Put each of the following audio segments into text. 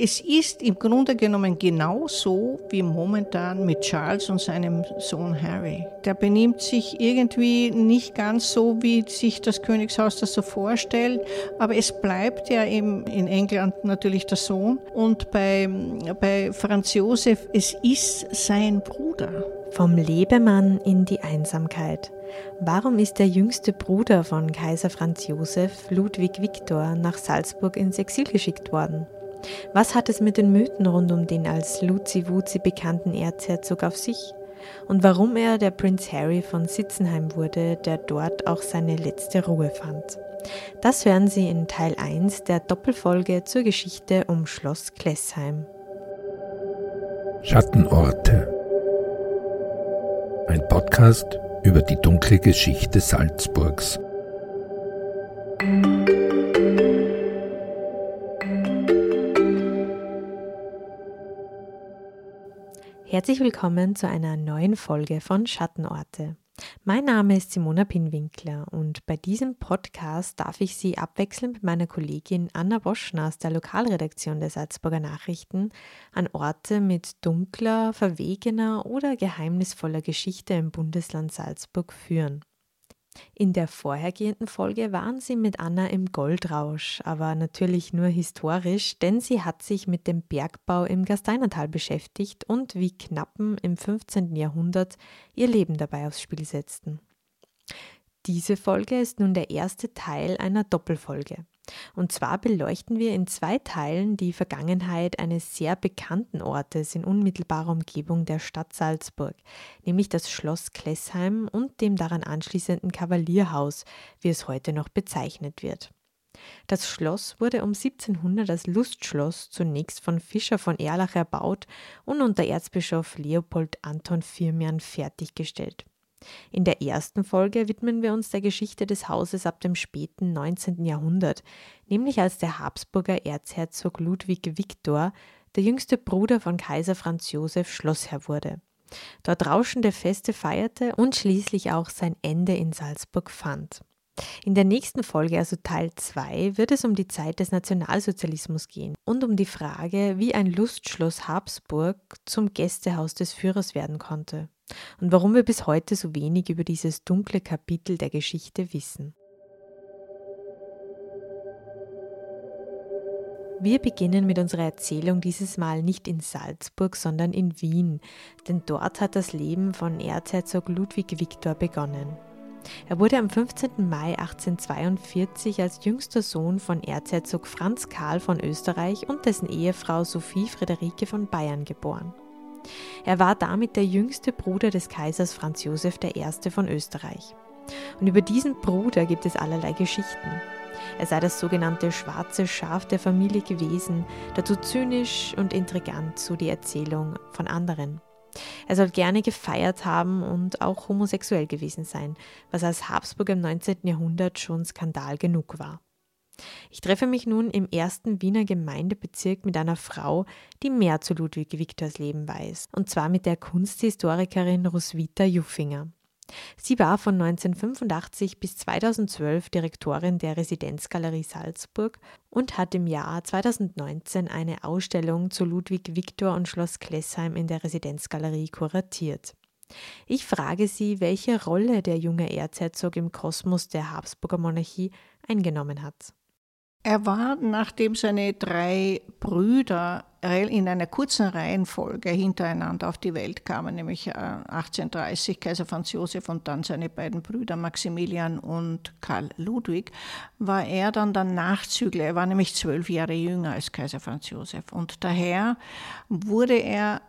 Es ist im Grunde genommen genauso wie momentan mit Charles und seinem Sohn Harry. Der benimmt sich irgendwie nicht ganz so, wie sich das Königshaus das so vorstellt, aber es bleibt ja eben in England natürlich der Sohn und bei, bei Franz Josef, es ist sein Bruder. Vom Lebemann in die Einsamkeit. Warum ist der jüngste Bruder von Kaiser Franz Josef, Ludwig Viktor, nach Salzburg ins Exil geschickt worden? Was hat es mit den Mythen rund um den als Luzi-Wuzi bekannten Erzherzog auf sich? Und warum er der Prinz Harry von Sitzenheim wurde, der dort auch seine letzte Ruhe fand? Das hören Sie in Teil 1 der Doppelfolge zur Geschichte um Schloss Klessheim. Schattenorte. Ein Podcast über die dunkle Geschichte Salzburgs. Herzlich willkommen zu einer neuen Folge von Schattenorte. Mein Name ist Simona Pinwinkler und bei diesem Podcast darf ich Sie abwechselnd mit meiner Kollegin Anna Boschner aus der Lokalredaktion der Salzburger Nachrichten an Orte mit dunkler, verwegener oder geheimnisvoller Geschichte im Bundesland Salzburg führen. In der vorhergehenden Folge waren sie mit Anna im Goldrausch, aber natürlich nur historisch, denn sie hat sich mit dem Bergbau im Gasteinertal beschäftigt und wie Knappen im 15. Jahrhundert ihr Leben dabei aufs Spiel setzten. Diese Folge ist nun der erste Teil einer Doppelfolge. Und zwar beleuchten wir in zwei Teilen die Vergangenheit eines sehr bekannten Ortes in unmittelbarer Umgebung der Stadt Salzburg, nämlich das Schloss Klessheim und dem daran anschließenden Kavalierhaus, wie es heute noch bezeichnet wird. Das Schloss wurde um 1700 als Lustschloss zunächst von Fischer von Erlach erbaut und unter Erzbischof Leopold Anton Firmian fertiggestellt. In der ersten Folge widmen wir uns der Geschichte des Hauses ab dem späten 19. Jahrhundert, nämlich als der Habsburger Erzherzog Ludwig Viktor, der jüngste Bruder von Kaiser Franz Josef, Schlossherr wurde. Dort rauschende Feste feierte und schließlich auch sein Ende in Salzburg fand. In der nächsten Folge, also Teil 2, wird es um die Zeit des Nationalsozialismus gehen und um die Frage, wie ein Lustschloss Habsburg zum Gästehaus des Führers werden konnte und warum wir bis heute so wenig über dieses dunkle Kapitel der Geschichte wissen. Wir beginnen mit unserer Erzählung dieses Mal nicht in Salzburg, sondern in Wien, denn dort hat das Leben von Erzherzog Ludwig Viktor begonnen. Er wurde am 15. Mai 1842 als jüngster Sohn von Erzherzog Franz Karl von Österreich und dessen Ehefrau Sophie Friederike von Bayern geboren. Er war damit der jüngste Bruder des Kaisers Franz Josef I. von Österreich. Und über diesen Bruder gibt es allerlei Geschichten. Er sei das sogenannte schwarze Schaf der Familie gewesen, dazu zynisch und intrigant, so die Erzählung von anderen. Er soll gerne gefeiert haben und auch homosexuell gewesen sein, was als Habsburg im 19. Jahrhundert schon Skandal genug war. Ich treffe mich nun im ersten Wiener Gemeindebezirk mit einer Frau, die mehr zu Ludwig Viktors Leben weiß, und zwar mit der Kunsthistorikerin Roswitha Juffinger. Sie war von 1985 bis 2012 Direktorin der Residenzgalerie Salzburg und hat im Jahr 2019 eine Ausstellung zu Ludwig Viktor und Schloss Klessheim in der Residenzgalerie kuratiert. Ich frage sie, welche Rolle der junge Erzherzog im Kosmos der Habsburger Monarchie eingenommen hat. Er war, nachdem seine drei Brüder in einer kurzen Reihenfolge hintereinander auf die Welt kamen, nämlich 1830 äh, Kaiser Franz Josef und dann seine beiden Brüder Maximilian und Karl Ludwig, war er dann der Nachzügler. Er war nämlich zwölf Jahre jünger als Kaiser Franz Josef und daher wurde er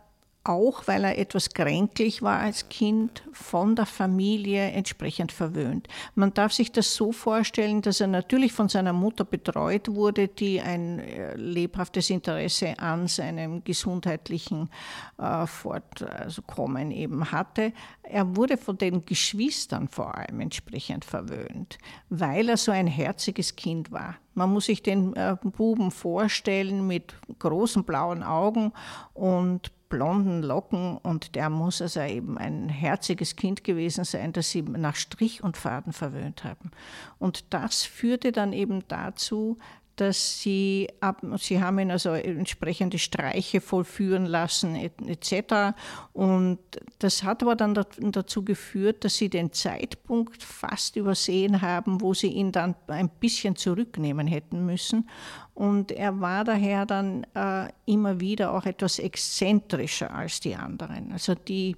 auch weil er etwas kränklich war als Kind, von der Familie entsprechend verwöhnt. Man darf sich das so vorstellen, dass er natürlich von seiner Mutter betreut wurde, die ein äh, lebhaftes Interesse an seinem gesundheitlichen äh, Fortkommen eben hatte. Er wurde von den Geschwistern vor allem entsprechend verwöhnt, weil er so ein herziges Kind war. Man muss sich den äh, Buben vorstellen mit großen blauen Augen und blonden Locken und der muss also eben ein herziges Kind gewesen sein, das sie nach Strich und Faden verwöhnt haben. Und das führte dann eben dazu, dass sie, ab, sie haben ihn also entsprechende Streiche vollführen lassen etc. Und das hat aber dann dazu geführt, dass sie den Zeitpunkt fast übersehen haben, wo sie ihn dann ein bisschen zurücknehmen hätten müssen. Und er war daher dann äh, immer wieder auch etwas exzentrischer als die anderen. Also die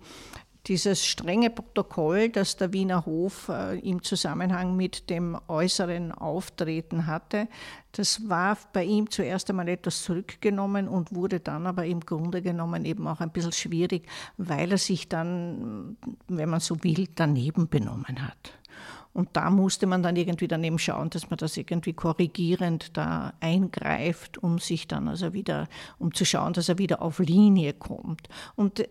dieses strenge Protokoll, das der Wiener Hof äh, im Zusammenhang mit dem äußeren Auftreten hatte, das war bei ihm zuerst einmal etwas zurückgenommen und wurde dann aber im Grunde genommen eben auch ein bisschen schwierig, weil er sich dann, wenn man so will, daneben benommen hat. Und da musste man dann irgendwie daneben schauen, dass man das irgendwie korrigierend da eingreift, um sich dann also wieder, um zu schauen, dass er wieder auf Linie kommt. Und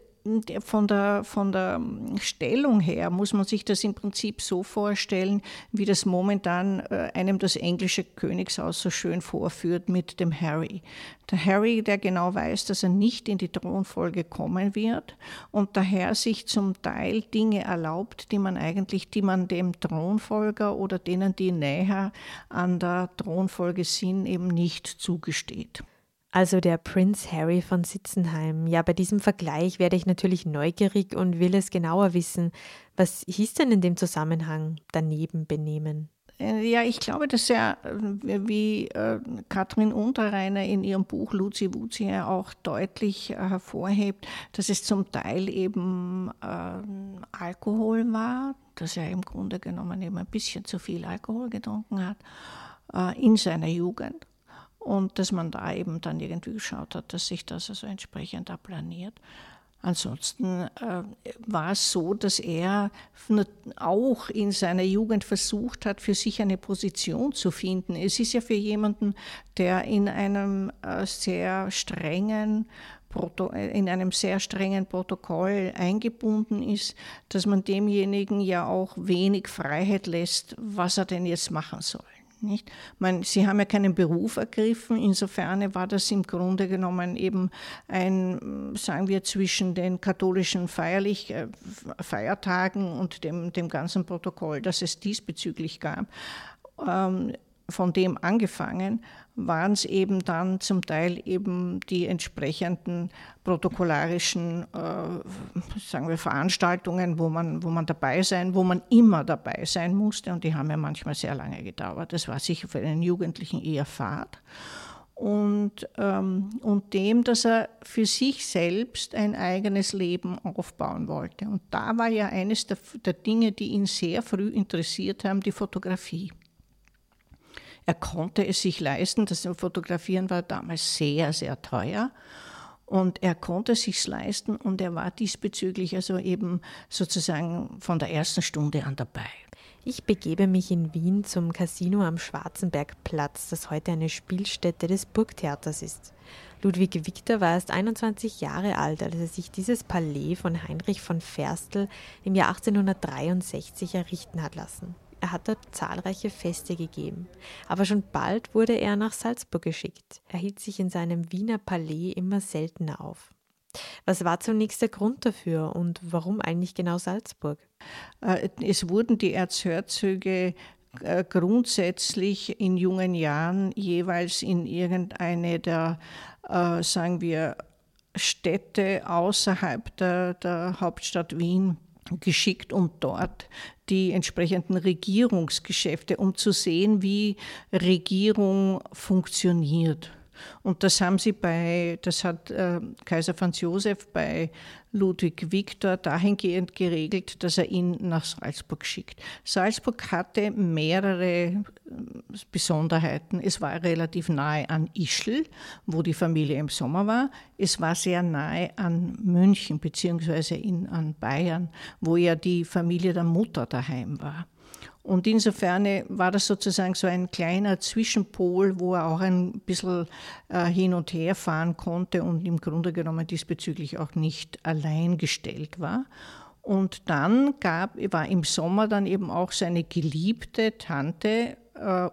von der, von der Stellung her muss man sich das im Prinzip so vorstellen, wie das momentan äh, einem das englische Königshaus so schön vorführt mit dem Harry. Der Harry, der genau weiß, dass er nicht in die Thronfolge kommen wird und daher sich zum Teil Dinge erlaubt, die man eigentlich, die man dem Thronfolger oder denen, die näher an der Thronfolge sind, eben nicht zugesteht. Also der Prinz Harry von Sitzenheim. Ja, bei diesem Vergleich werde ich natürlich neugierig und will es genauer wissen. Was hieß denn in dem Zusammenhang daneben benehmen? Äh, ja, ich glaube, dass er, äh, wie äh, Katrin Unterreiner in ihrem Buch Luzi Wuzi ja auch deutlich hervorhebt, dass es zum Teil eben äh, Alkohol war, dass er im Grunde genommen eben ein bisschen zu viel Alkohol getrunken hat in seiner Jugend und dass man da eben dann irgendwie geschaut hat, dass sich das also entsprechend aplaniert. Ansonsten äh, war es so, dass er auch in seiner Jugend versucht hat, für sich eine Position zu finden. Es ist ja für jemanden, der in einem äh, sehr strengen in einem sehr strengen Protokoll eingebunden ist, dass man demjenigen ja auch wenig Freiheit lässt, was er denn jetzt machen soll. Nicht? Man, sie haben ja keinen Beruf ergriffen, insofern war das im Grunde genommen eben ein, sagen wir, zwischen den katholischen Feierlich, äh, Feiertagen und dem, dem ganzen Protokoll, das es diesbezüglich gab, ähm, von dem angefangen, waren es eben dann zum Teil eben die entsprechenden protokollarischen äh, sagen wir, Veranstaltungen, wo man, wo man dabei sein, wo man immer dabei sein musste. Und die haben ja manchmal sehr lange gedauert. Das war sicher für einen Jugendlichen eher fad. Und, ähm, und dem, dass er für sich selbst ein eigenes Leben aufbauen wollte. Und da war ja eines der, der Dinge, die ihn sehr früh interessiert haben, die Fotografie. Er konnte es sich leisten. Das Fotografieren war damals sehr, sehr teuer. Und er konnte es sich leisten und er war diesbezüglich also eben sozusagen von der ersten Stunde an dabei. Ich begebe mich in Wien zum Casino am Schwarzenbergplatz, das heute eine Spielstätte des Burgtheaters ist. Ludwig Victor war erst 21 Jahre alt, als er sich dieses Palais von Heinrich von Ferstel im Jahr 1863 errichten hat lassen. Er hat dort zahlreiche Feste gegeben. Aber schon bald wurde er nach Salzburg geschickt. Er hielt sich in seinem Wiener Palais immer seltener auf. Was war zunächst der Grund dafür und warum eigentlich genau Salzburg? Äh, es wurden die Erzherzöge äh, grundsätzlich in jungen Jahren jeweils in irgendeine der, äh, sagen wir, Städte außerhalb der, der Hauptstadt Wien geschickt, um dort die entsprechenden Regierungsgeschäfte, um zu sehen, wie Regierung funktioniert. Und das haben sie bei, das hat äh, Kaiser Franz Josef bei Ludwig Viktor dahingehend geregelt, dass er ihn nach Salzburg schickt. Salzburg hatte mehrere äh, Besonderheiten. Es war relativ nahe an Ischl, wo die Familie im Sommer war. Es war sehr nahe an München beziehungsweise in, an Bayern, wo ja die Familie der Mutter daheim war. Und insofern war das sozusagen so ein kleiner Zwischenpol, wo er auch ein bisschen äh, hin und her fahren konnte und im Grunde genommen diesbezüglich auch nicht allein gestellt war. Und dann gab, war im Sommer dann eben auch seine geliebte Tante äh,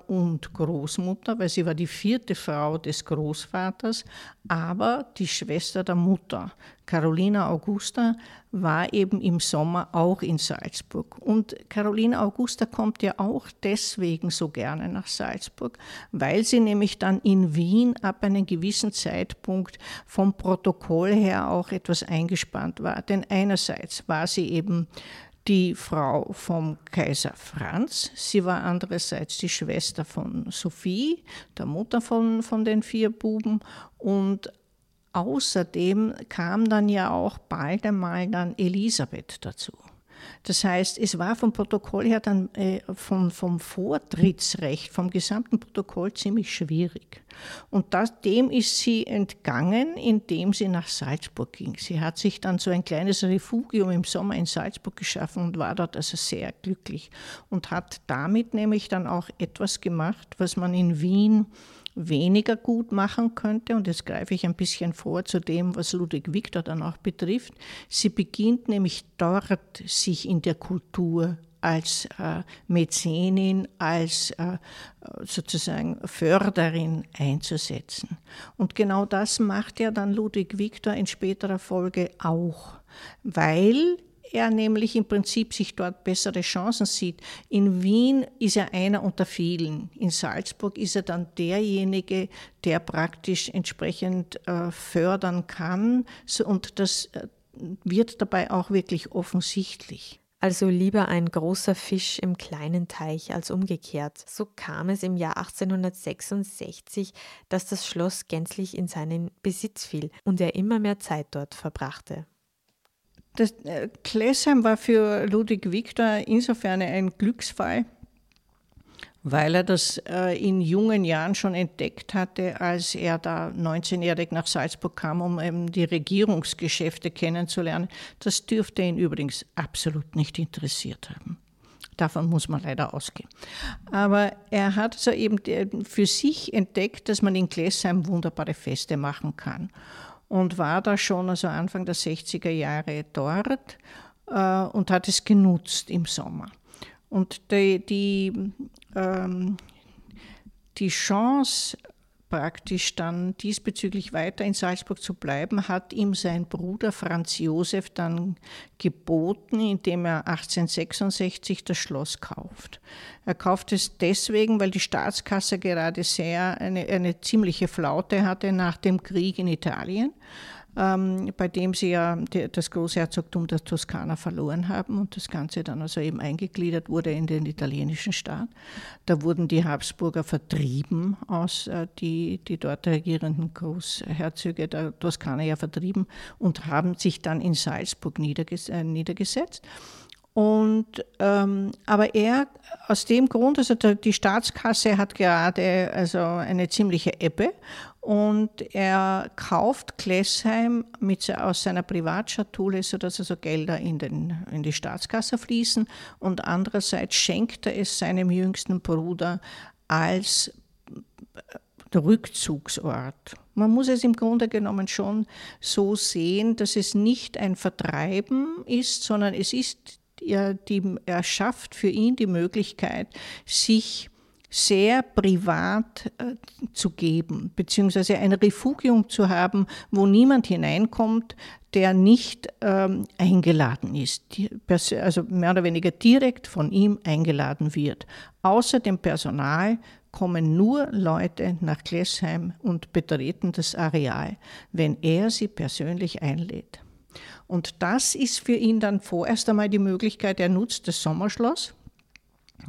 und Großmutter, weil sie war die vierte Frau des Großvaters, aber die Schwester der Mutter, Carolina Augusta, war eben im Sommer auch in Salzburg. Und Carolina Augusta kommt ja auch deswegen so gerne nach Salzburg, weil sie nämlich dann in Wien ab einem gewissen Zeitpunkt vom Protokoll her auch etwas eingespannt war. Denn einerseits war sie eben die Frau vom Kaiser Franz. Sie war andererseits die Schwester von Sophie, der Mutter von, von den vier Buben. Und außerdem kam dann ja auch bald einmal dann Elisabeth dazu. Das heißt, es war vom Protokoll her dann äh, vom, vom Vortrittsrecht, vom gesamten Protokoll ziemlich schwierig. Und das, dem ist sie entgangen, indem sie nach Salzburg ging. Sie hat sich dann so ein kleines Refugium im Sommer in Salzburg geschaffen und war dort also sehr glücklich und hat damit nämlich dann auch etwas gemacht, was man in Wien weniger gut machen könnte. Und jetzt greife ich ein bisschen vor zu dem, was Ludwig Victor dann auch betrifft. Sie beginnt nämlich dort, sich in der Kultur als äh, Mäzenin, als äh, sozusagen Förderin einzusetzen. Und genau das macht ja dann Ludwig Victor in späterer Folge auch, weil er nämlich im Prinzip sich dort bessere Chancen sieht. In Wien ist er einer unter vielen. In Salzburg ist er dann derjenige, der praktisch entsprechend äh, fördern kann. und das äh, wird dabei auch wirklich offensichtlich. Also lieber ein großer Fisch im kleinen Teich als umgekehrt. So kam es im Jahr 1866, dass das Schloss gänzlich in seinen Besitz fiel und er immer mehr Zeit dort verbrachte. Das äh, Klesheim war für Ludwig Victor insofern ein Glücksfall, weil er das äh, in jungen Jahren schon entdeckt hatte, als er da 19-jährig nach Salzburg kam, um eben die Regierungsgeschäfte kennenzulernen. Das dürfte ihn übrigens absolut nicht interessiert haben. Davon muss man leider ausgehen. Aber er hat so eben für sich entdeckt, dass man in Glesheim wunderbare Feste machen kann und war da schon also Anfang der 60er Jahre dort äh, und hat es genutzt im Sommer. Und die, die, ähm, die Chance, praktisch dann diesbezüglich weiter in Salzburg zu bleiben, hat ihm sein Bruder Franz Josef dann geboten, indem er 1866 das Schloss kauft. Er kauft es deswegen, weil die Staatskasse gerade sehr eine, eine ziemliche Flaute hatte nach dem Krieg in Italien ähm, bei dem sie ja das Großherzogtum der Toskana verloren haben und das Ganze dann also eben eingegliedert wurde in den italienischen Staat. Da wurden die Habsburger vertrieben aus, äh, die, die dort regierenden Großherzöge der Toskana ja vertrieben und haben sich dann in Salzburg niederges äh, niedergesetzt. Und, ähm, aber er, aus dem Grund, also die Staatskasse hat gerade also eine ziemliche Ebbe und er kauft Klessheim mit, aus seiner Privatschatulle, sodass also Gelder in, den, in die Staatskasse fließen und andererseits schenkt er es seinem jüngsten Bruder als äh, Rückzugsort. Man muss es im Grunde genommen schon so sehen, dass es nicht ein Vertreiben ist, sondern es ist er, die, er schafft für ihn die Möglichkeit, sich sehr privat äh, zu geben, beziehungsweise ein Refugium zu haben, wo niemand hineinkommt, der nicht ähm, eingeladen ist, also mehr oder weniger direkt von ihm eingeladen wird. Außer dem Personal kommen nur Leute nach Glesheim und betreten das Areal, wenn er sie persönlich einlädt. Und das ist für ihn dann vorerst einmal die Möglichkeit, er nutzt das Sommerschloss,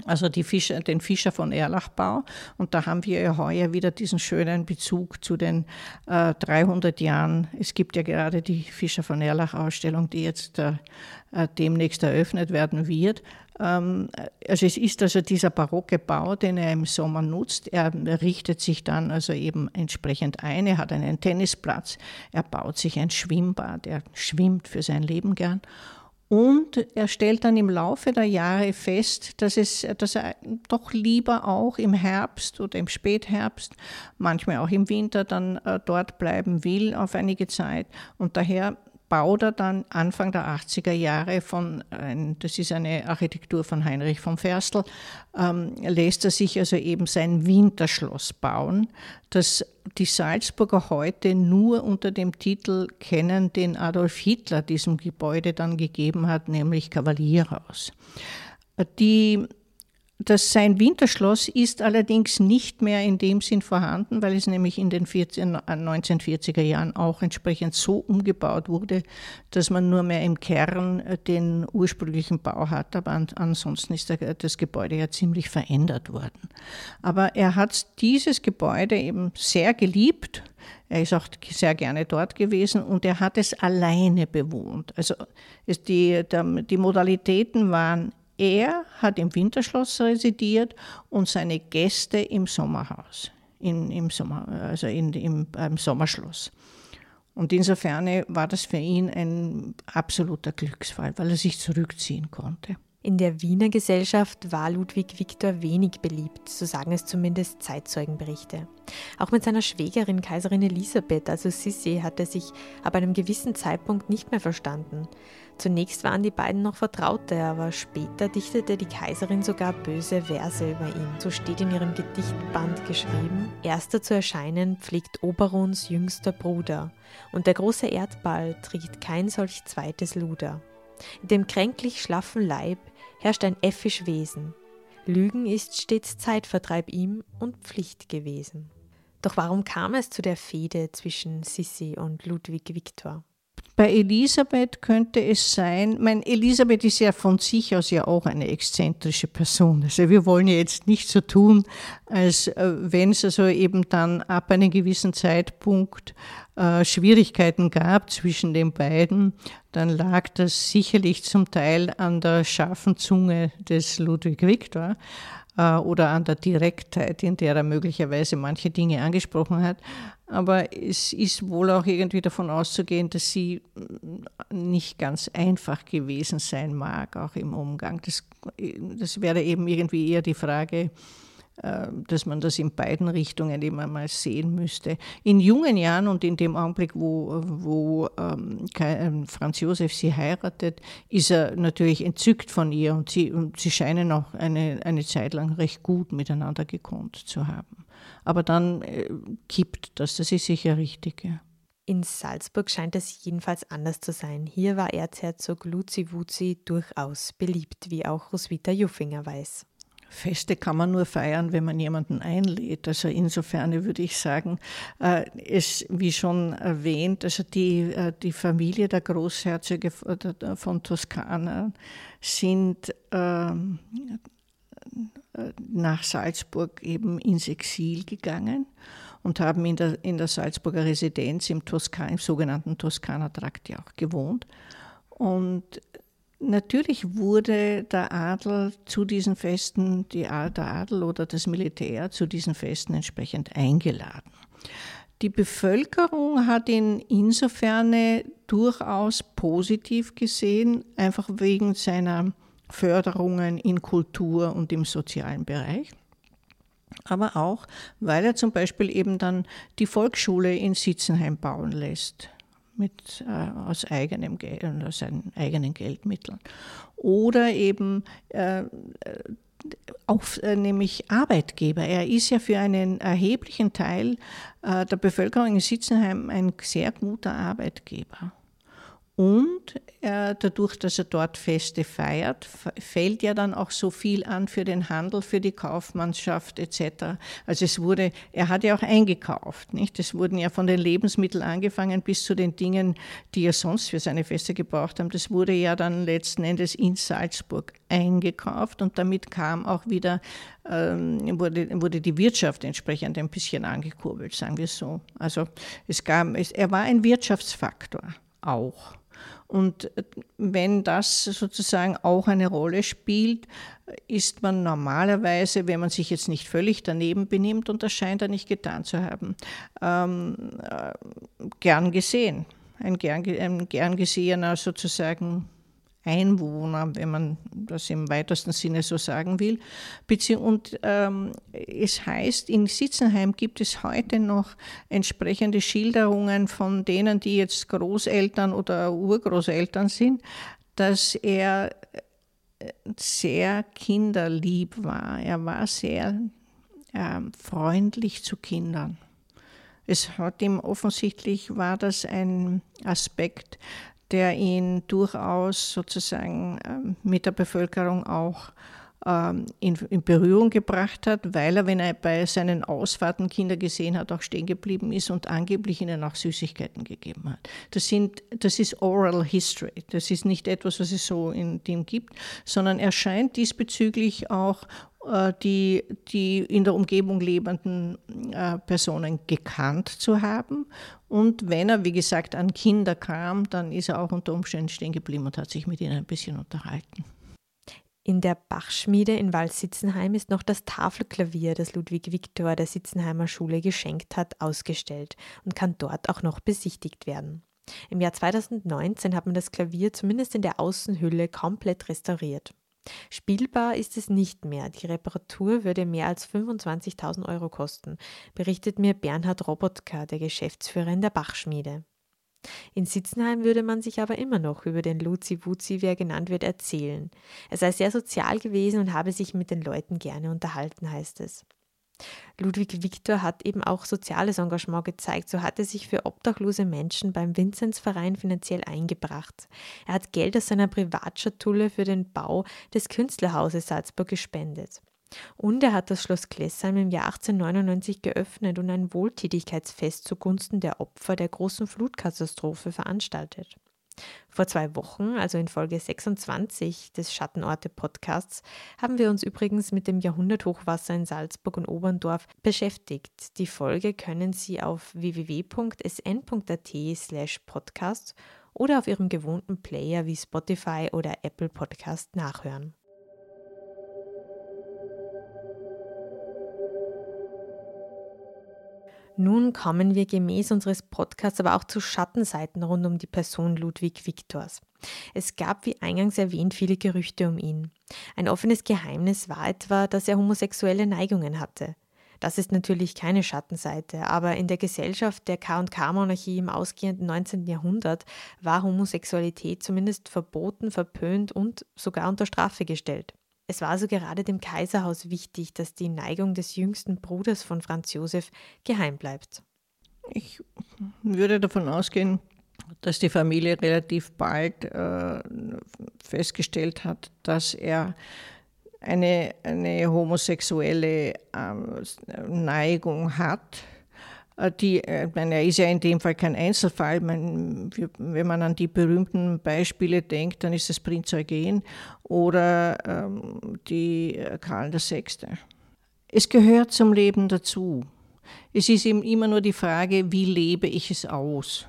also Fischer, den Fischer von Erlachbau. Und da haben wir ja heuer wieder diesen schönen Bezug zu den äh, 300 Jahren. Es gibt ja gerade die Fischer von Erlach-Ausstellung, die jetzt äh, demnächst eröffnet werden wird. Ähm, also es ist also dieser barocke Bau, den er im Sommer nutzt. Er richtet sich dann also eben entsprechend ein. Er hat einen Tennisplatz. Er baut sich ein Schwimmbad. Er schwimmt für sein Leben gern. Und er stellt dann im Laufe der Jahre fest, dass, es, dass er doch lieber auch im Herbst oder im Spätherbst, manchmal auch im Winter dann äh, dort bleiben will auf einige Zeit. Und daher baut er dann Anfang der 80er Jahre von, das ist eine Architektur von Heinrich von Ferstl, ähm, lässt er sich also eben sein Winterschloss bauen, das die Salzburger heute nur unter dem Titel kennen, den Adolf Hitler diesem Gebäude dann gegeben hat, nämlich Kavalierhaus. Die das sein Winterschloss ist allerdings nicht mehr in dem Sinn vorhanden, weil es nämlich in den 14, 1940er äh, Jahren auch entsprechend so umgebaut wurde, dass man nur mehr im Kern äh, den ursprünglichen Bau hat. Aber ansonsten ist das Gebäude ja ziemlich verändert worden. Aber er hat dieses Gebäude eben sehr geliebt. Er ist auch sehr gerne dort gewesen und er hat es alleine bewohnt. Also die, die Modalitäten waren er hat im Winterschloss residiert und seine Gäste im Sommerhaus, in, im Sommer, also in, im, im Sommerschloss. Und insofern war das für ihn ein absoluter Glücksfall, weil er sich zurückziehen konnte. In der Wiener Gesellschaft war Ludwig Viktor wenig beliebt, so sagen es zumindest Zeitzeugenberichte. Auch mit seiner Schwägerin Kaiserin Elisabeth, also Sissi, hat er sich ab einem gewissen Zeitpunkt nicht mehr verstanden. Zunächst waren die beiden noch Vertraute, aber später dichtete die Kaiserin sogar böse Verse über ihn. So steht in ihrem Gedichtband geschrieben: Erster zu erscheinen pflegt Oberons jüngster Bruder, und der große Erdball trägt kein solch zweites Luder. In dem kränklich schlaffen Leib herrscht ein äffisch Wesen. Lügen ist stets Zeitvertreib ihm und Pflicht gewesen. Doch warum kam es zu der Fehde zwischen Sissi und Ludwig Viktor? Bei Elisabeth könnte es sein, mein Elisabeth ist ja von sich aus ja auch eine exzentrische Person. Also wir wollen ja jetzt nicht so tun, als äh, wenn es also eben dann ab einem gewissen Zeitpunkt äh, Schwierigkeiten gab zwischen den beiden, dann lag das sicherlich zum Teil an der scharfen Zunge des Ludwig Viktor äh, oder an der Direktheit, in der er möglicherweise manche Dinge angesprochen hat. Aber es ist wohl auch irgendwie davon auszugehen, dass sie nicht ganz einfach gewesen sein mag, auch im Umgang. Das, das wäre eben irgendwie eher die Frage, äh, dass man das in beiden Richtungen immer mal sehen müsste. In jungen Jahren und in dem Augenblick, wo, wo ähm, ähm, Franz Josef sie heiratet, ist er natürlich entzückt von ihr und sie, und sie scheinen auch eine, eine Zeit lang recht gut miteinander gekonnt zu haben. Aber dann äh, kippt das, das ist sicher richtig. Ja. In Salzburg scheint es jedenfalls anders zu sein. Hier war Erzherzog Luzi Wuzi durchaus beliebt, wie auch Roswitha Juffinger weiß. Feste kann man nur feiern, wenn man jemanden einlädt. Also insofern würde ich sagen, äh, es, wie schon erwähnt, also die, äh, die Familie der Großherzöge von Toskana sind ähm, nach Salzburg eben ins Exil gegangen und haben in der, in der Salzburger Residenz im, Toskan, im sogenannten Toskana-Trakt ja auch gewohnt. Und natürlich wurde der Adel zu diesen Festen, die, der Adel oder das Militär zu diesen Festen entsprechend eingeladen. Die Bevölkerung hat ihn insofern durchaus positiv gesehen, einfach wegen seiner Förderungen in Kultur und im sozialen Bereich. Aber auch, weil er zum Beispiel eben dann die Volksschule in Sitzenheim bauen lässt, mit, äh, aus, eigenem Geld, aus seinen eigenen Geldmitteln. Oder eben äh, auf, äh, nämlich Arbeitgeber. Er ist ja für einen erheblichen Teil äh, der Bevölkerung in Sitzenheim ein sehr guter Arbeitgeber. Und äh, dadurch, dass er dort Feste feiert, fällt ja dann auch so viel an für den Handel, für die Kaufmannschaft etc. Also es wurde, er hat ja auch eingekauft, nicht? Es wurden ja von den Lebensmitteln angefangen bis zu den Dingen, die er sonst für seine Feste gebraucht haben. Das wurde ja dann letzten Endes in Salzburg eingekauft und damit kam auch wieder, ähm, wurde, wurde die Wirtschaft entsprechend ein bisschen angekurbelt, sagen wir so. Also es gab, es, er war ein Wirtschaftsfaktor auch. Und wenn das sozusagen auch eine Rolle spielt, ist man normalerweise, wenn man sich jetzt nicht völlig daneben benimmt, und das scheint er nicht getan zu haben, ähm, äh, gern gesehen. Ein gern, ein gern gesehener sozusagen Einwohner, wenn man das im weitesten Sinne so sagen will. Und ähm, es heißt, in Sitzenheim gibt es heute noch entsprechende Schilderungen von denen, die jetzt Großeltern oder Urgroßeltern sind, dass er äh, sehr kinderlieb war. Er war sehr äh, freundlich zu Kindern. Es hat ihm offensichtlich war das ein Aspekt, der ihn durchaus sozusagen ähm, mit der Bevölkerung auch ähm, in, in, Berührung gebracht hat, weil er, wenn er bei seinen Ausfahrten Kinder gesehen hat, auch stehen geblieben ist und angeblich ihnen auch Süßigkeiten gegeben hat. Das, sind, das ist Oral History. Das ist nicht etwas, was es so in dem gibt, sondern er scheint diesbezüglich auch die, die in der Umgebung lebenden äh, Personen gekannt zu haben. Und wenn er, wie gesagt, an Kinder kam, dann ist er auch unter Umständen stehen geblieben und hat sich mit ihnen ein bisschen unterhalten. In der Bachschmiede in Waldsitzenheim ist noch das Tafelklavier, das Ludwig Viktor der Sitzenheimer Schule geschenkt hat, ausgestellt und kann dort auch noch besichtigt werden. Im Jahr 2019 hat man das Klavier zumindest in der Außenhülle komplett restauriert. Spielbar ist es nicht mehr. Die Reparatur würde mehr als 25.000 Euro kosten, berichtet mir Bernhard Robotka, der Geschäftsführer in der Bachschmiede. In Sitzenheim würde man sich aber immer noch über den Luzi Wuzi, wie er genannt wird, erzählen. Er sei sehr sozial gewesen und habe sich mit den Leuten gerne unterhalten, heißt es. Ludwig Viktor hat eben auch soziales Engagement gezeigt. So hat er sich für obdachlose Menschen beim Vinzenzverein finanziell eingebracht. Er hat Geld aus seiner Privatschatulle für den Bau des Künstlerhauses Salzburg gespendet. Und er hat das Schloss Klessheim im Jahr 1899 geöffnet und ein Wohltätigkeitsfest zugunsten der Opfer der großen Flutkatastrophe veranstaltet. Vor zwei Wochen, also in Folge 26 des Schattenorte-Podcasts, haben wir uns übrigens mit dem Jahrhunderthochwasser in Salzburg und Oberndorf beschäftigt. Die Folge können Sie auf www.sn.at/slash podcast oder auf Ihrem gewohnten Player wie Spotify oder Apple Podcast nachhören. Nun kommen wir gemäß unseres Podcasts aber auch zu Schattenseiten rund um die Person Ludwig Viktors. Es gab, wie eingangs erwähnt, viele Gerüchte um ihn. Ein offenes Geheimnis war etwa, dass er homosexuelle Neigungen hatte. Das ist natürlich keine Schattenseite, aber in der Gesellschaft der K&K-Monarchie im ausgehenden 19. Jahrhundert war Homosexualität zumindest verboten, verpönt und sogar unter Strafe gestellt. Es war also gerade dem Kaiserhaus wichtig, dass die Neigung des jüngsten Bruders von Franz Josef geheim bleibt. Ich würde davon ausgehen, dass die Familie relativ bald äh, festgestellt hat, dass er eine, eine homosexuelle äh, Neigung hat die, äh, meine, er ist ja in dem Fall kein Einzelfall. Man, wenn man an die berühmten Beispiele denkt, dann ist es Prinz Eugen oder ähm, die äh, Karl VI. Es gehört zum Leben dazu. Es ist eben immer nur die Frage, wie lebe ich es aus?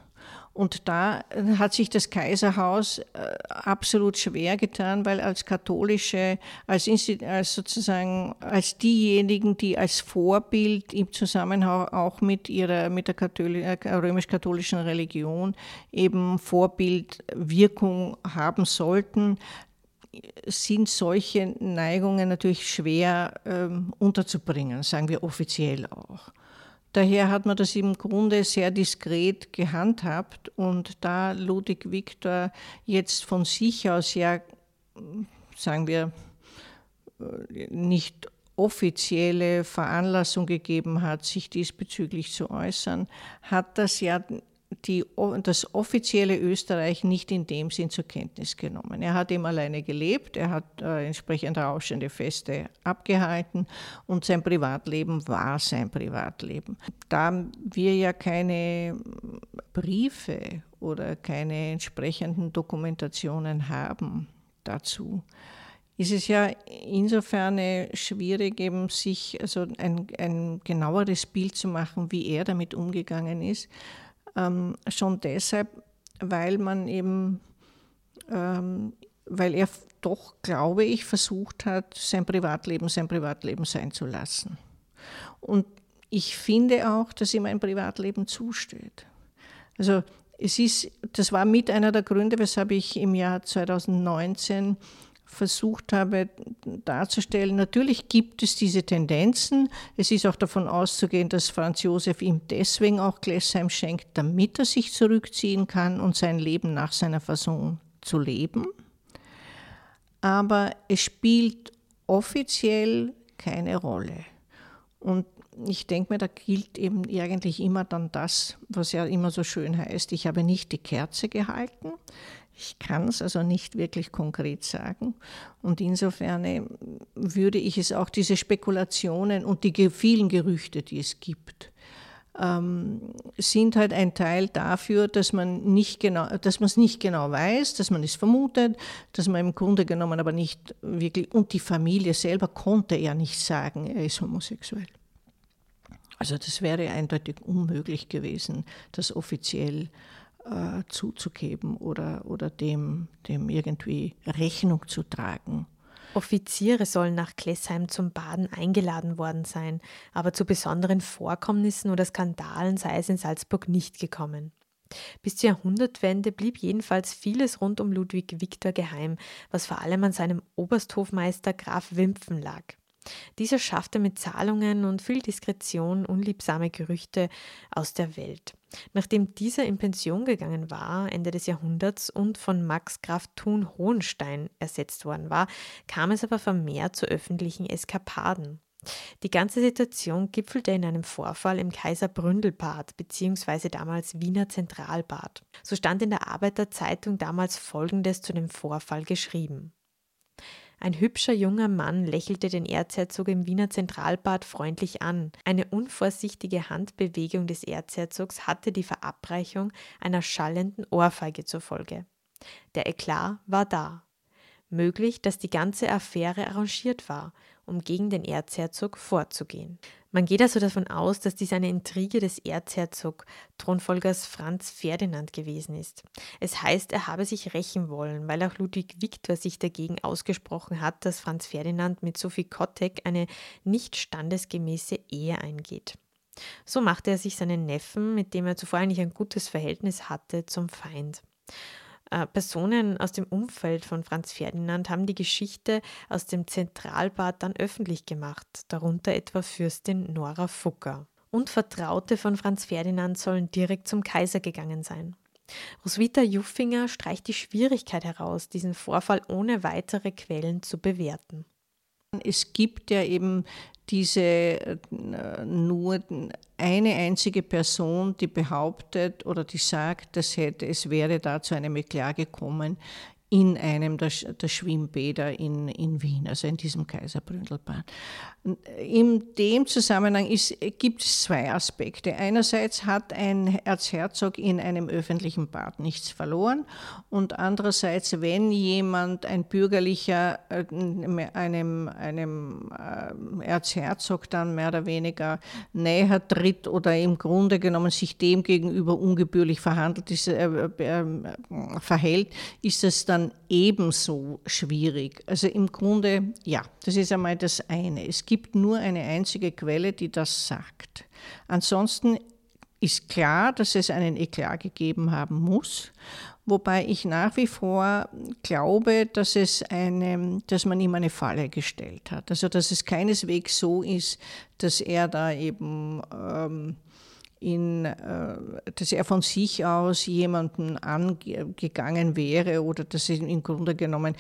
Und da hat sich das Kaiserhaus äh, absolut schwer getan, weil als katholische, als, als sozusagen als diejenigen, die als Vorbild im Zusammenhang auch mit ihrer mit der äh, römisch-katholischen Religion eben Vorbildwirkung haben sollten, sind solche Neigungen natürlich schwer ähm, unterzubringen, sagen wir offiziell auch. Daher hat man das im Grunde sehr diskret gehandhabt und da Ludwig Viktor jetzt von sich aus ja, sagen wir, nicht offizielle Veranlassung gegeben hat, sich diesbezüglich zu äußern, hat das ja die, das offizielle Österreich nicht in dem Sinn zur Kenntnis genommen. Er hat eben alleine gelebt, er hat äh, entsprechend rauschende Feste abgehalten und sein Privatleben war sein Privatleben. Da wir ja keine Briefe oder keine entsprechenden Dokumentationen haben dazu, ist es ja insofern schwierig, eben sich also ein, ein genaueres Bild zu machen, wie er damit umgegangen ist ähm, schon deshalb, weil man eben, ähm, weil er doch, glaube ich, versucht hat, sein Privatleben sein Privatleben sein zu lassen. Und ich finde auch, dass ihm ein Privatleben zusteht. Also es ist, das war mit einer der Gründe, weshalb ich im Jahr 2019 versucht habe darzustellen, natürlich gibt es diese Tendenzen. Es ist auch davon auszugehen, dass Franz Josef ihm deswegen auch Glessheim schenkt, damit er sich zurückziehen kann und sein Leben nach seiner Fassung zu leben. Aber es spielt offiziell keine Rolle. Und ich denke mir, da gilt eben eigentlich immer dann das, was ja immer so schön heißt, ich habe nicht die Kerze gehalten. Ich kann es also nicht wirklich konkret sagen. Und insofern äh, würde ich es auch diese Spekulationen und die vielen Gerüchte, die es gibt, ähm, sind halt ein Teil dafür, dass man nicht genau, dass man es nicht genau weiß, dass man es vermutet, dass man im Grunde genommen aber nicht wirklich und die Familie selber konnte ja nicht sagen, er ist homosexuell. Also das wäre eindeutig unmöglich gewesen, das offiziell äh, zuzugeben oder, oder dem, dem irgendwie Rechnung zu tragen. Offiziere sollen nach Klessheim zum Baden eingeladen worden sein, aber zu besonderen Vorkommnissen oder Skandalen sei es in Salzburg nicht gekommen. Bis zur Jahrhundertwende blieb jedenfalls vieles rund um Ludwig Viktor geheim, was vor allem an seinem Obersthofmeister Graf Wimpfen lag. Dieser schaffte mit Zahlungen und viel Diskretion unliebsame Gerüchte aus der Welt. Nachdem dieser in Pension gegangen war, Ende des Jahrhunderts, und von Max Graf Thun Hohenstein ersetzt worden war, kam es aber vermehrt zu öffentlichen Eskapaden. Die ganze Situation gipfelte in einem Vorfall im Kaiser Bründelbad bzw. damals Wiener Zentralbad. So stand in der Arbeiterzeitung damals Folgendes zu dem Vorfall geschrieben. Ein hübscher junger Mann lächelte den Erzherzog im Wiener Zentralbad freundlich an. Eine unvorsichtige Handbewegung des Erzherzogs hatte die Verabreichung einer schallenden Ohrfeige zur Folge. Der Eklat war da. Möglich, dass die ganze Affäre arrangiert war, um gegen den Erzherzog vorzugehen. Man geht also davon aus, dass dies eine Intrige des Erzherzog Thronfolgers Franz Ferdinand gewesen ist. Es heißt, er habe sich rächen wollen, weil auch Ludwig Viktor sich dagegen ausgesprochen hat, dass Franz Ferdinand mit Sophie Kottek eine nicht standesgemäße Ehe eingeht. So machte er sich seinen Neffen, mit dem er zuvor eigentlich ein gutes Verhältnis hatte, zum Feind. Äh, Personen aus dem Umfeld von Franz Ferdinand haben die Geschichte aus dem Zentralbad dann öffentlich gemacht, darunter etwa Fürstin Nora Fugger. Und Vertraute von Franz Ferdinand sollen direkt zum Kaiser gegangen sein. Roswitha Juffinger streicht die Schwierigkeit heraus, diesen Vorfall ohne weitere Quellen zu bewerten. Es gibt ja eben diese äh, nur eine einzige Person, die behauptet oder die sagt, das hätte, es wäre da zu einem Eklat gekommen in einem der, der Schwimmbäder in, in Wien, also in diesem Kaiserbründelbad. In dem Zusammenhang ist, gibt es zwei Aspekte. Einerseits hat ein Erzherzog in einem öffentlichen Bad nichts verloren und andererseits, wenn jemand, ein bürgerlicher, äh, einem, einem äh, Erzherzog dann mehr oder weniger näher tritt oder im Grunde genommen sich dem gegenüber ungebührlich verhandelt, ist, äh, äh, verhält, ist es dann ebenso schwierig. Also im Grunde, ja, das ist einmal das eine. Es gibt nur eine einzige Quelle, die das sagt. Ansonsten ist klar, dass es einen Eklat gegeben haben muss, wobei ich nach wie vor glaube, dass, es eine, dass man ihm eine Falle gestellt hat. Also dass es keineswegs so ist, dass er da eben ähm, in, äh, dass er von sich aus jemanden angegangen wäre oder dass er im Grunde genommen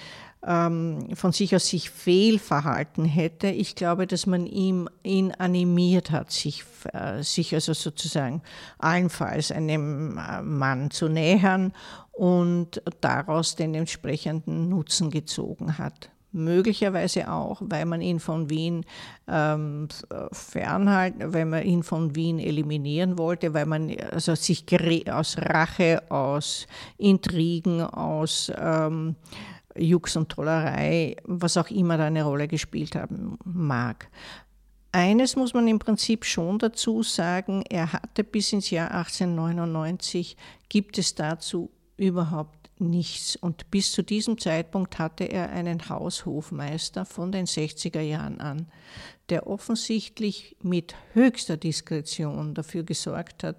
ähm, von sich aus sich fehlverhalten hätte. Ich glaube, dass man ihm, ihn animiert hat, sich, äh, sich also sozusagen allenfalls einem äh, Mann zu nähern und daraus den entsprechenden Nutzen gezogen hat möglicherweise auch, weil man ihn von Wien ähm, fernhalten, weil man ihn von Wien eliminieren wollte, weil man also sich aus Rache, aus Intrigen, aus ähm, Jux und Tollerei, was auch immer da eine Rolle gespielt haben mag. Eines muss man im Prinzip schon dazu sagen, er hatte bis ins Jahr 1899, gibt es dazu überhaupt nichts. Und bis zu diesem Zeitpunkt hatte er einen Haushofmeister von den 60er Jahren an, der offensichtlich mit höchster Diskretion dafür gesorgt hat,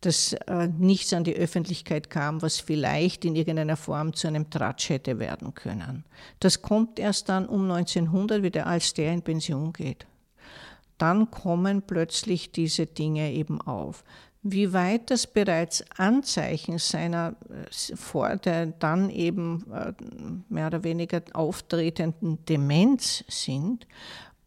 dass äh, nichts an die Öffentlichkeit kam, was vielleicht in irgendeiner Form zu einem Tratsch hätte werden können. Das kommt erst dann um 1900 wieder, als der in Pension geht. Dann kommen plötzlich diese Dinge eben auf. Wie weit das bereits Anzeichen seiner äh, vor der dann eben äh, mehr oder weniger auftretenden Demenz sind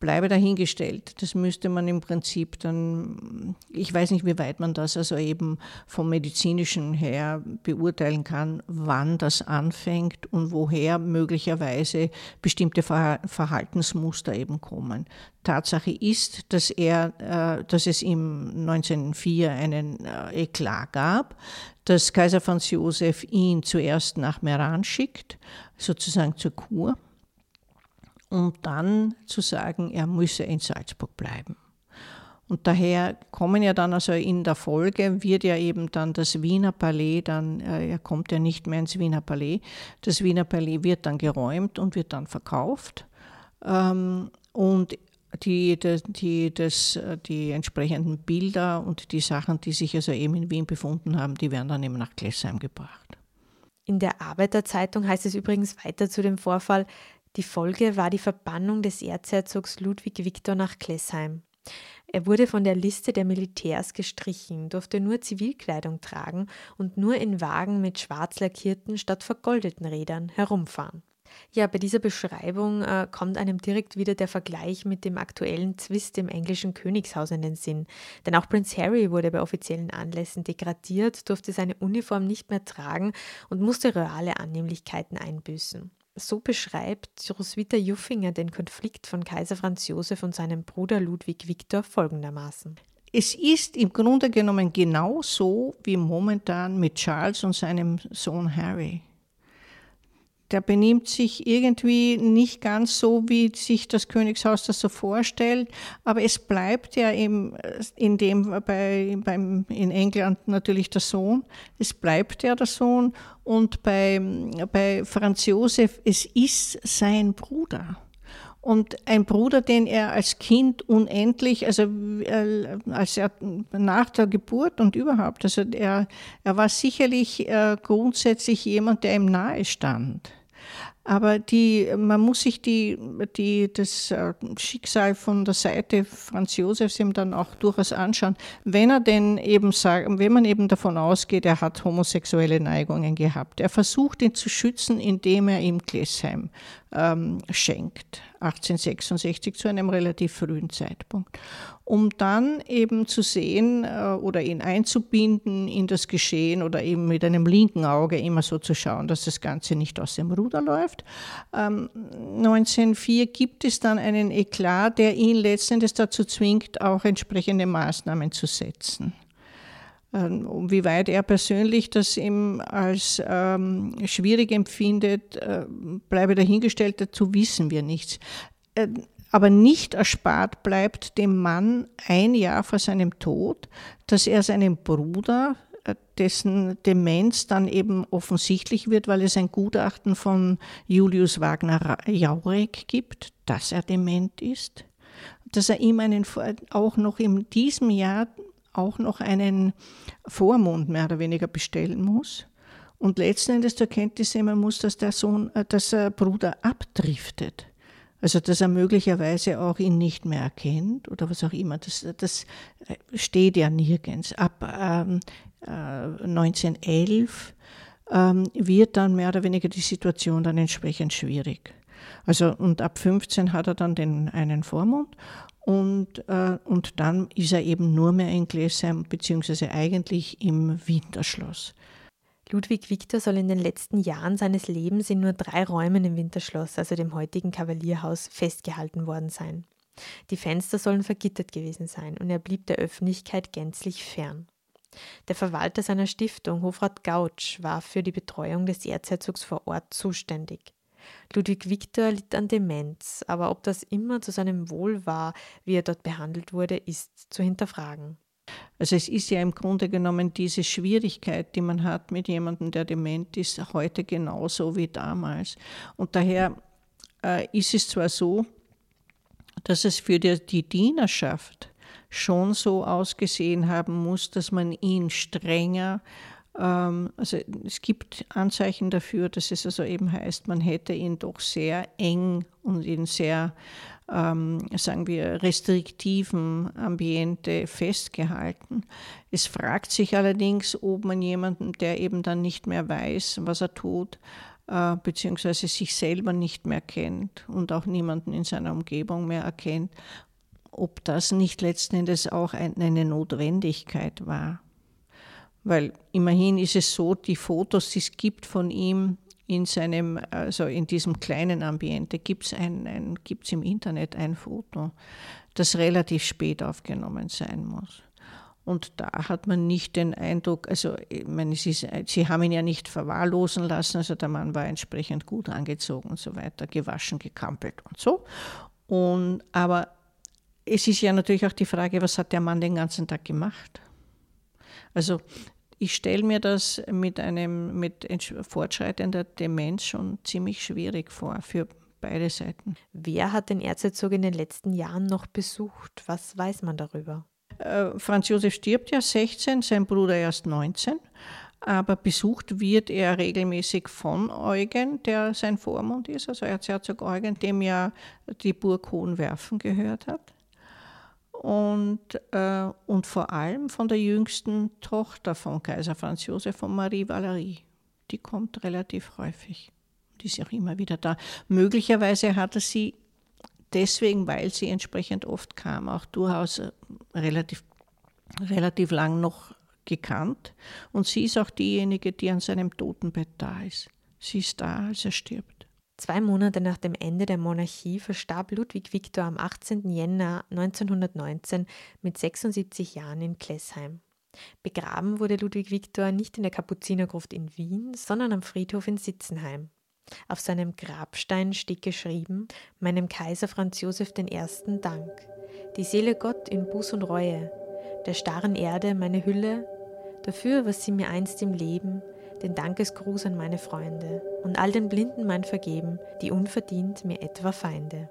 bleibe dahingestellt. Das müsste man im Prinzip dann, ich weiß nicht, wie weit man das also eben vom medizinischen her beurteilen kann, wann das anfängt und woher möglicherweise bestimmte Verhaltensmuster eben kommen. Tatsache ist, dass er, äh, dass es ihm 1904 einen äh, Eklat gab, dass Kaiser Franz Josef ihn zuerst nach Meran schickt, sozusagen zur Kur um dann zu sagen, er müsse in Salzburg bleiben. Und daher kommen ja dann also in der Folge, wird ja eben dann das Wiener Palais, dann, äh, er kommt ja nicht mehr ins Wiener Palais, das Wiener Palais wird dann geräumt und wird dann verkauft. Ähm, und die, die, die, das, die entsprechenden Bilder und die Sachen, die sich also eben in Wien befunden haben, die werden dann eben nach Klessheim gebracht. In der Arbeiterzeitung heißt es übrigens weiter zu dem Vorfall, die Folge war die Verbannung des Erzherzogs Ludwig Viktor nach Klessheim. Er wurde von der Liste der Militärs gestrichen, durfte nur Zivilkleidung tragen und nur in Wagen mit schwarz lackierten statt vergoldeten Rädern herumfahren. Ja, bei dieser Beschreibung äh, kommt einem direkt wieder der Vergleich mit dem aktuellen Zwist im englischen Königshaus in den Sinn. Denn auch Prince Harry wurde bei offiziellen Anlässen degradiert, durfte seine Uniform nicht mehr tragen und musste reale Annehmlichkeiten einbüßen. So beschreibt Roswitha Juffinger den Konflikt von Kaiser Franz Josef und seinem Bruder Ludwig Viktor folgendermaßen. Es ist im Grunde genommen genauso wie momentan mit Charles und seinem Sohn Harry der benimmt sich irgendwie nicht ganz so, wie sich das Königshaus das so vorstellt, aber es bleibt ja im, in dem, bei, beim, in England natürlich der Sohn, es bleibt ja der Sohn und bei, bei Franz Josef, es ist sein Bruder. Und ein Bruder, den er als Kind unendlich, also äh, als er nach der Geburt und überhaupt, also er, er war sicherlich äh, grundsätzlich jemand, der ihm nahe stand. Aber die, man muss sich die, die, das äh, Schicksal von der Seite Franz Josefs eben dann auch durchaus anschauen, wenn er denn eben sagt, wenn man eben davon ausgeht, er hat homosexuelle Neigungen gehabt. Er versucht ihn zu schützen, indem er ihm Glesheim ähm, schenkt, 1866 zu einem relativ frühen Zeitpunkt, um dann eben zu sehen äh, oder ihn einzubinden in das Geschehen oder eben mit einem linken Auge immer so zu schauen, dass das Ganze nicht aus dem Ruder läuft. Ähm, 1904 gibt es dann einen Eklat, der ihn letztendlich dazu zwingt, auch entsprechende Maßnahmen zu setzen. Ähm, wie weit er persönlich das ihm als ähm, schwierig empfindet, äh, bleibe dahingestellt, dazu wissen wir nichts. Äh, aber nicht erspart bleibt dem Mann ein Jahr vor seinem Tod, dass er seinem Bruder, äh, dessen Demenz dann eben offensichtlich wird, weil es ein Gutachten von Julius Wagner Jaurek gibt, dass er dement ist, dass er ihm einen, auch noch in diesem Jahr auch noch einen Vormund mehr oder weniger bestellen muss. Und letzten Endes zur Kenntnis nehmen muss, dass der Sohn, äh, dass der Bruder abdriftet. Also dass er möglicherweise auch ihn nicht mehr erkennt oder was auch immer. Das, das steht ja nirgends. Ab ähm, äh, 1911 ähm, wird dann mehr oder weniger die Situation dann entsprechend schwierig. Also und ab 15 hat er dann den einen Vormund und, äh, und dann ist er eben nur mehr in Glesheim, beziehungsweise eigentlich im Winterschloss. Ludwig Victor soll in den letzten Jahren seines Lebens in nur drei Räumen im Winterschloss, also dem heutigen Kavalierhaus, festgehalten worden sein. Die Fenster sollen vergittert gewesen sein und er blieb der Öffentlichkeit gänzlich fern. Der Verwalter seiner Stiftung, Hofrat Gautsch, war für die Betreuung des Erzherzogs vor Ort zuständig. Ludwig Victor litt an Demenz, aber ob das immer zu seinem Wohl war, wie er dort behandelt wurde, ist zu hinterfragen. Also es ist ja im Grunde genommen diese Schwierigkeit, die man hat mit jemandem, der dement ist, heute genauso wie damals. Und daher äh, ist es zwar so, dass es für die, die Dienerschaft schon so ausgesehen haben muss, dass man ihn strenger also es gibt Anzeichen dafür, dass es also eben heißt, man hätte ihn doch sehr eng und in sehr, ähm, sagen wir, restriktiven Ambiente festgehalten. Es fragt sich allerdings, ob man jemanden, der eben dann nicht mehr weiß, was er tut, äh, beziehungsweise sich selber nicht mehr kennt und auch niemanden in seiner Umgebung mehr erkennt, ob das nicht letzten Endes auch eine Notwendigkeit war. Weil immerhin ist es so, die Fotos, die es gibt von ihm in seinem, also in diesem kleinen Ambiente, gibt es ein, ein, gibt's im Internet ein Foto, das relativ spät aufgenommen sein muss. Und da hat man nicht den Eindruck, also ich meine, ist, sie haben ihn ja nicht verwahrlosen lassen, also der Mann war entsprechend gut angezogen und so weiter, gewaschen, gekampelt und so. Und, aber es ist ja natürlich auch die Frage, was hat der Mann den ganzen Tag gemacht? Also ich stelle mir das mit einem mit fortschreitender Demenz schon ziemlich schwierig vor für beide Seiten. Wer hat den Erzherzog in den letzten Jahren noch besucht? Was weiß man darüber? Äh, Franz Josef stirbt ja 16, sein Bruder erst 19. Aber besucht wird er regelmäßig von Eugen, der sein Vormund ist, also Erzherzog Eugen, dem ja die Burg Hohenwerfen gehört hat und, äh, und vor allem von der jüngsten Tochter von Kaiser Franz Josef, von Marie Valerie. Die kommt relativ häufig. Die ist auch immer wieder da. Möglicherweise hat er sie deswegen, weil sie entsprechend oft kam, auch durchaus äh, relativ, relativ lang noch gekannt. Und sie ist auch diejenige, die an seinem Totenbett da ist. Sie ist da, als er stirbt. Zwei Monate nach dem Ende der Monarchie verstarb Ludwig Viktor am 18. Jänner 1919 mit 76 Jahren in Klessheim. Begraben wurde Ludwig Viktor nicht in der Kapuzinergruft in Wien, sondern am Friedhof in Sitzenheim. Auf seinem Grabstein steht geschrieben: Meinem Kaiser Franz Josef I. Dank. Die Seele Gott in Buß und Reue, der starren Erde meine Hülle, dafür, was sie mir einst im Leben den Dankesgruß an meine Freunde und all den Blinden mein Vergeben, die unverdient mir etwa Feinde.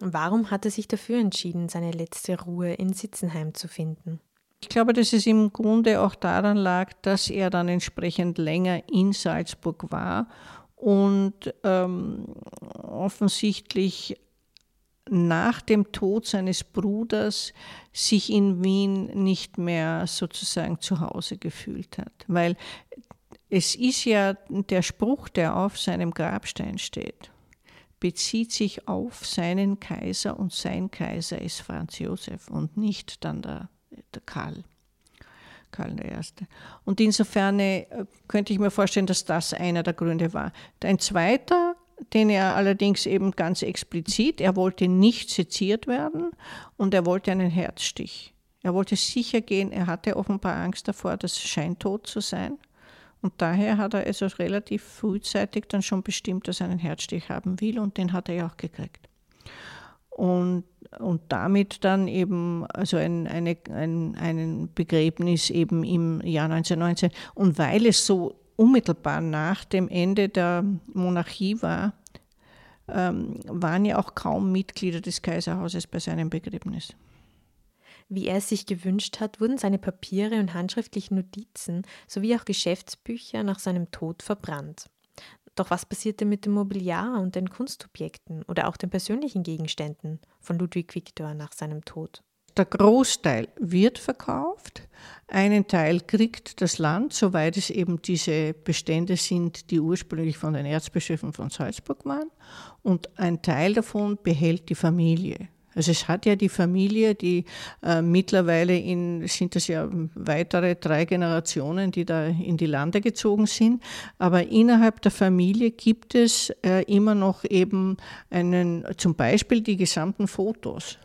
Warum hat er sich dafür entschieden, seine letzte Ruhe in Sitzenheim zu finden? Ich glaube, dass es im Grunde auch daran lag, dass er dann entsprechend länger in Salzburg war und ähm, offensichtlich nach dem Tod seines Bruders sich in Wien nicht mehr sozusagen zu Hause gefühlt hat. Weil es ist ja der Spruch, der auf seinem Grabstein steht, bezieht sich auf seinen Kaiser und sein Kaiser ist Franz Josef und nicht dann der, der Karl. Karl I. Und insofern äh, könnte ich mir vorstellen, dass das einer der Gründe war. Ein zweiter, den er allerdings eben ganz explizit, er wollte nicht seziert werden und er wollte einen Herzstich. Er wollte sicher gehen, er hatte offenbar Angst davor, das scheintot zu sein. Und daher hat er also relativ frühzeitig dann schon bestimmt, dass er einen Herzstich haben will und den hat er ja auch gekriegt. Und, und damit dann eben also ein, eine, ein, ein Begräbnis eben im Jahr 1919. Und weil es so unmittelbar nach dem Ende der Monarchie war, ähm, waren ja auch kaum Mitglieder des Kaiserhauses bei seinem Begräbnis. Wie er es sich gewünscht hat, wurden seine Papiere und handschriftlichen Notizen sowie auch Geschäftsbücher nach seinem Tod verbrannt. Doch was passierte mit dem Mobiliar und den Kunstobjekten oder auch den persönlichen Gegenständen von Ludwig Viktor nach seinem Tod? Der Großteil wird verkauft, einen Teil kriegt das Land, soweit es eben diese Bestände sind, die ursprünglich von den Erzbischöfen von Salzburg waren, und ein Teil davon behält die Familie. Also es hat ja die Familie, die äh, mittlerweile in, sind das ja weitere drei Generationen, die da in die Lande gezogen sind. Aber innerhalb der Familie gibt es äh, immer noch eben einen, zum Beispiel die gesamten Fotos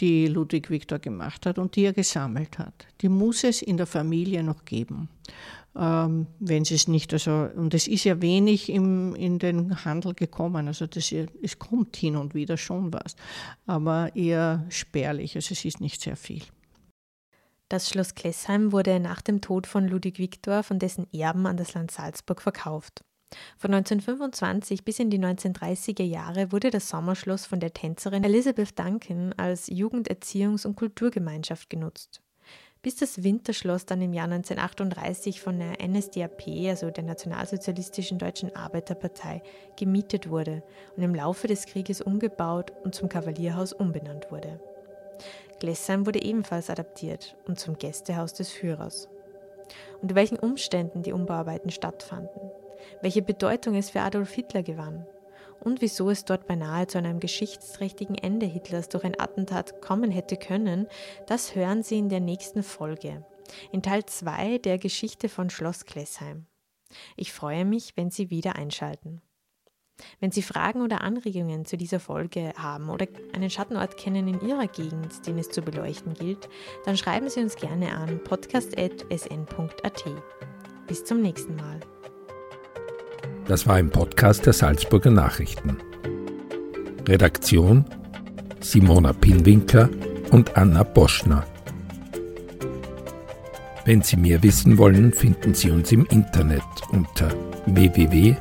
die Ludwig Viktor gemacht hat und die er gesammelt hat. Die muss es in der Familie noch geben ähm, wenn sie es nicht, also, und es ist ja wenig im, in den Handel gekommen, also das, es kommt hin und wieder schon was, aber eher spärlich, also es ist nicht sehr viel. Das Schloss Klessheim wurde nach dem Tod von Ludwig Viktor von dessen Erben an das Land Salzburg verkauft. Von 1925 bis in die 1930er Jahre wurde das Sommerschloss von der Tänzerin Elizabeth Duncan als Jugenderziehungs- und Kulturgemeinschaft genutzt. Bis das Winterschloss dann im Jahr 1938 von der NSDAP, also der Nationalsozialistischen Deutschen Arbeiterpartei, gemietet wurde und im Laufe des Krieges umgebaut und zum Kavalierhaus umbenannt wurde. Glessheim wurde ebenfalls adaptiert und zum Gästehaus des Führers. Unter welchen Umständen die Umbauarbeiten stattfanden, welche Bedeutung es für Adolf Hitler gewann und wieso es dort beinahe zu einem geschichtsträchtigen Ende Hitlers durch ein Attentat kommen hätte können, das hören Sie in der nächsten Folge, in Teil 2 der Geschichte von Schloss Klessheim. Ich freue mich, wenn Sie wieder einschalten. Wenn Sie Fragen oder Anregungen zu dieser Folge haben oder einen Schattenort kennen in Ihrer Gegend, den es zu beleuchten gilt, dann schreiben Sie uns gerne an podcast.sn.at. Bis zum nächsten Mal. Das war ein Podcast der Salzburger Nachrichten. Redaktion Simona Pinwinkler und Anna Boschner. Wenn Sie mehr wissen wollen, finden Sie uns im Internet unter www.sn.at.